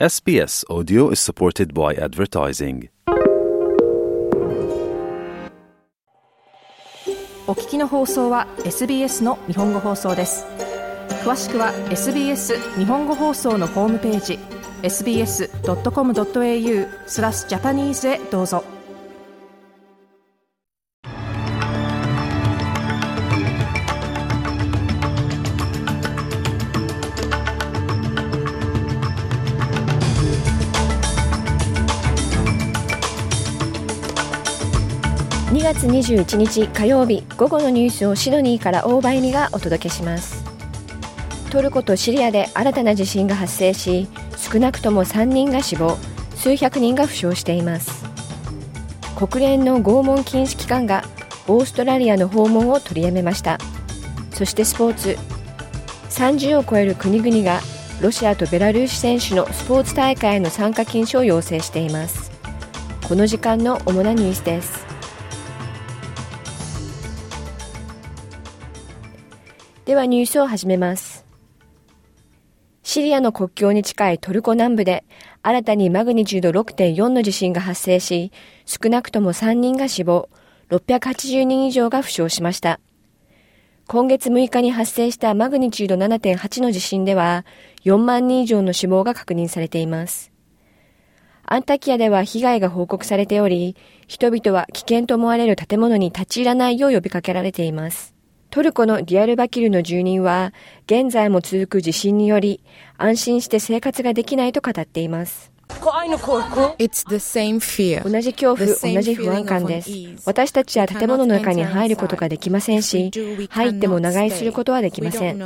SBS Audio is supported by advertising. お聞きの放送は SBS の日本語放送です詳しくは SBS 日本語放送のホームページ sbs.com.au スラスジャパニーズへどうぞ2月21日火曜日午後のニュースをシドニーから大場由美がお届けします。トルコとシリアで新たな地震が発生し少なくとも3人が死亡数百人が負傷しています。国連の拷問禁止機関がオーストラリアの訪問を取りやめました。そしてスポーツ。30を超える国々がロシアとベラルーシ選手のスポーツ大会への参加禁止を要請しています。この時間の主なニュースです。ではニュースを始めます。シリアの国境に近いトルコ南部で新たにマグニチュード6.4の地震が発生し、少なくとも3人が死亡、680人以上が負傷しました。今月6日に発生したマグニチュード7.8の地震では、4万人以上の死亡が確認されています。アンタキアでは被害が報告されており、人々は危険と思われる建物に立ち入らないよう呼びかけられています。トルコのディアルバキルの住人は、現在も続く地震により、安心して生活ができないと語っています。同じ恐怖、同じ不安感です。私たちは建物の中に入ることができませんし、入っても長居することはできません。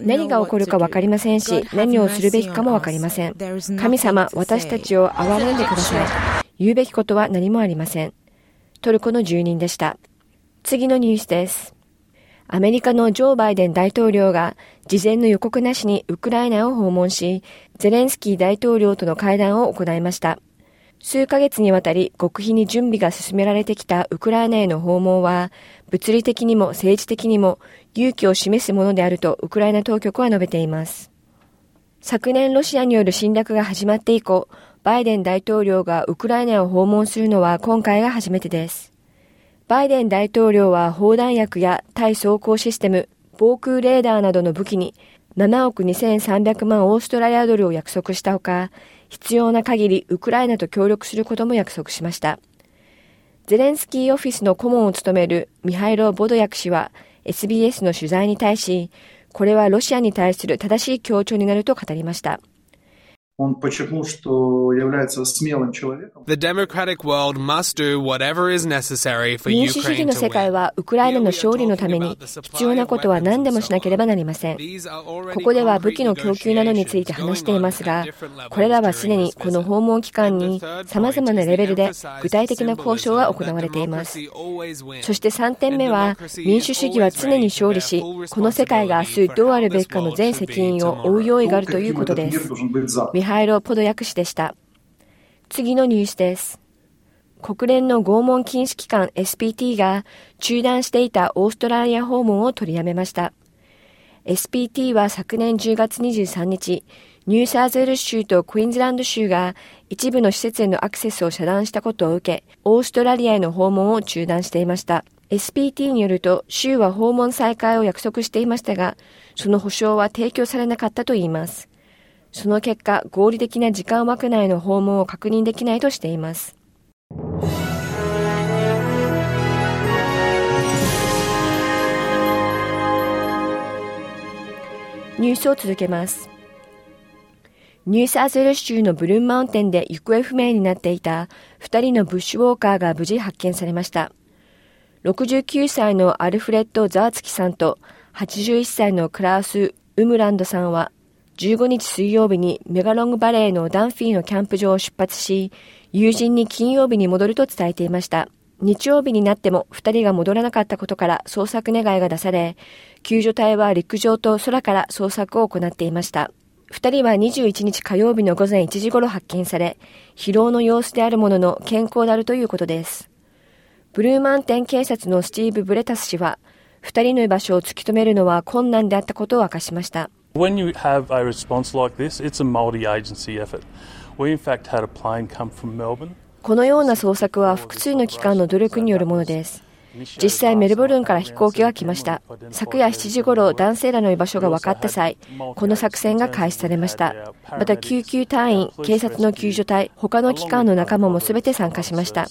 何が起こるかわかりませんし、何をするべきかもわかりません。神様、私たちを憐れんでください。言うべきことは何もありません。トルコの住人でした。次のニュースです。アメリカのジョー・バイデン大統領が事前の予告なしにウクライナを訪問し、ゼレンスキー大統領との会談を行いました。数ヶ月にわたり極秘に準備が進められてきたウクライナへの訪問は、物理的にも政治的にも勇気を示すものであるとウクライナ当局は述べています。昨年ロシアによる侵略が始まって以降、バイデン大統領がウクライナを訪問するのは今回が初めてです。バイデン大統領は砲弾薬や対装甲システム、防空レーダーなどの武器に7億2300万オーストラリアドルを約束したほか、必要な限りウクライナと協力することも約束しました。ゼレンスキーオフィスの顧問を務めるミハイロ・ボドヤク氏は SBS の取材に対し、これはロシアに対する正しい強調になると語りました。The democratic world must do whatever is necessary for 民主主義の世界はウクライナの勝利のために必要なことは何でもしなければなりません。ここでは武器の供給などについて話していますが、これらはすでにこの訪問期間に様々なレベルで具体的な交渉が行われています。そして3点目は民主主義は常に勝利し、この世界が明日どうあるべきかの全責任を負う用意があるということです。ハイロ・ポドヤク氏でした。次のニュースです。国連の拷問禁止機関 SPT が中断していたオーストラリア訪問を取りやめました。SPT は昨年10月23日、ニューサーズウル州とクイーンズランド州が一部の施設へのアクセスを遮断したことを受け、オーストラリアへの訪問を中断していました。SPT によると、州は訪問再開を約束していましたが、その保証は提供されなかったといいます。その結果、合理的な時間枠内の訪問を確認できないとしています。ニュースを続けます。ニューサーズウェル州のブルーンマウンテンで行方不明になっていた2人のブッシュウォーカーが無事発見されました。69歳のアルフレッド・ザーツキさんと81歳のクラウス・ウムランドさんは15日水曜日にメガロングバレーのダンフィーのキャンプ場を出発し、友人に金曜日に戻ると伝えていました。日曜日になっても2人が戻らなかったことから捜索願いが出され、救助隊は陸上と空から捜索を行っていました。2人は21日火曜日の午前1時頃発見され、疲労の様子であるものの健康であるということです。ブルーマウンテン警察のスティーブ・ブレタス氏は、二人の居場所を突き止めるのは困難であったことを明かしました。When you have a response like this, it's a multi-agency effort. We in fact had a plane come from Melbourne. このような捜索は複数の機関の努力によるものです。実際メルボルンから飛行機が来ました。昨夜7時頃男性らの居場所が分かった際、この作戦が開始されました。また救急隊員、警察の救助隊、他の機関の仲間も全て参加しました。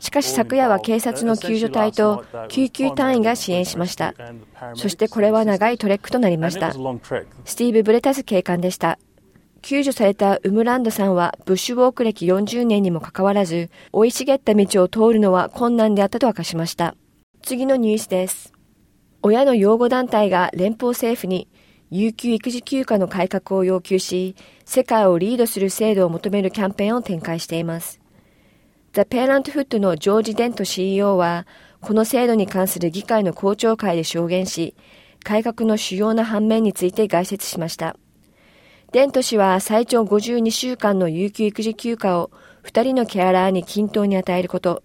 しかし昨夜は警察の救助隊と救急隊員が支援しました。そしてこれは長いトレックとなりました。スティーブ・ブレタス警官でした。救助されたウムランドさんはブッシュウォーク歴40年にもかかわらず、生い茂った道を通るのは困難であったと明かしました。次のニュースです。親の養護団体が連邦政府に有給育児休暇の改革を要求し、世界をリードする制度を求めるキャンペーンを展開しています。ザ・ペアラントフットのジョージ・デント CEO は、この制度に関する議会の公聴会で証言し、改革の主要な反面について概説しました。デント氏は最長52週間の有給育児休暇を2人のケアラーに均等に与えること、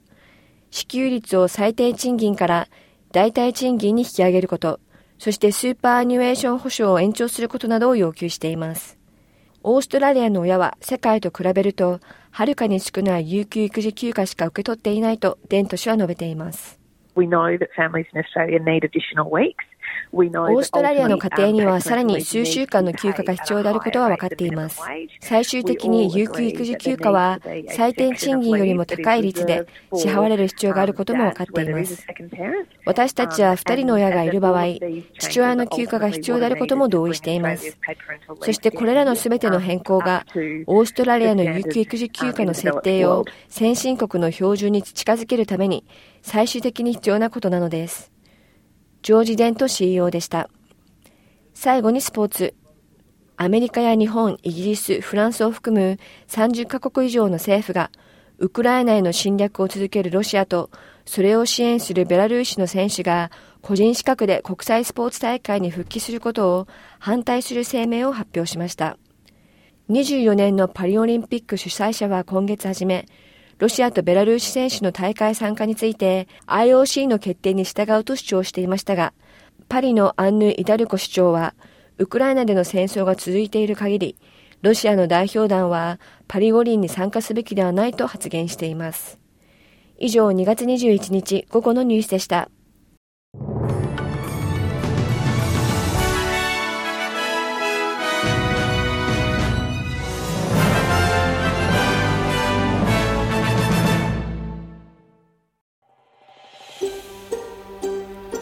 支給率を最低賃金から代替賃金に引き上げること、そしてスーパーアニュエーション保障を延長することなどを要求しています。オーストラリアの親は世界と比べると、はるかに少ない有給育児休暇しか受け取っていないとデント氏は述べています。We know that families in Australia need additional weeks. オーストラリアの家庭にはさらに数週間の休暇が必要であることは分かっています。最終的に有給育児休暇は最低賃金よりも高い率で支払われる必要があることも分かっています。私たちは2人の親がいる場合、父親の休暇が必要であることも同意しています。そしてこれらの全ての変更がオーストラリアの有給育児休暇の設定を先進国の標準に近づけるために最終的に必要なことなのです。ジョージ・デント CEO でした。最後にスポーツ。アメリカや日本、イギリス、フランスを含む30カ国以上の政府が、ウクライナへの侵略を続けるロシアと、それを支援するベラルーシの選手が、個人資格で国際スポーツ大会に復帰することを反対する声明を発表しました。24年のパリオリンピック主催者は今月初め、ロシアとベラルーシ選手の大会参加について IOC の決定に従うと主張していましたが、パリのアンヌ・イダルコ市長は、ウクライナでの戦争が続いている限り、ロシアの代表団はパリ五輪に参加すべきではないと発言しています。以上2月21日午後のニュースでした。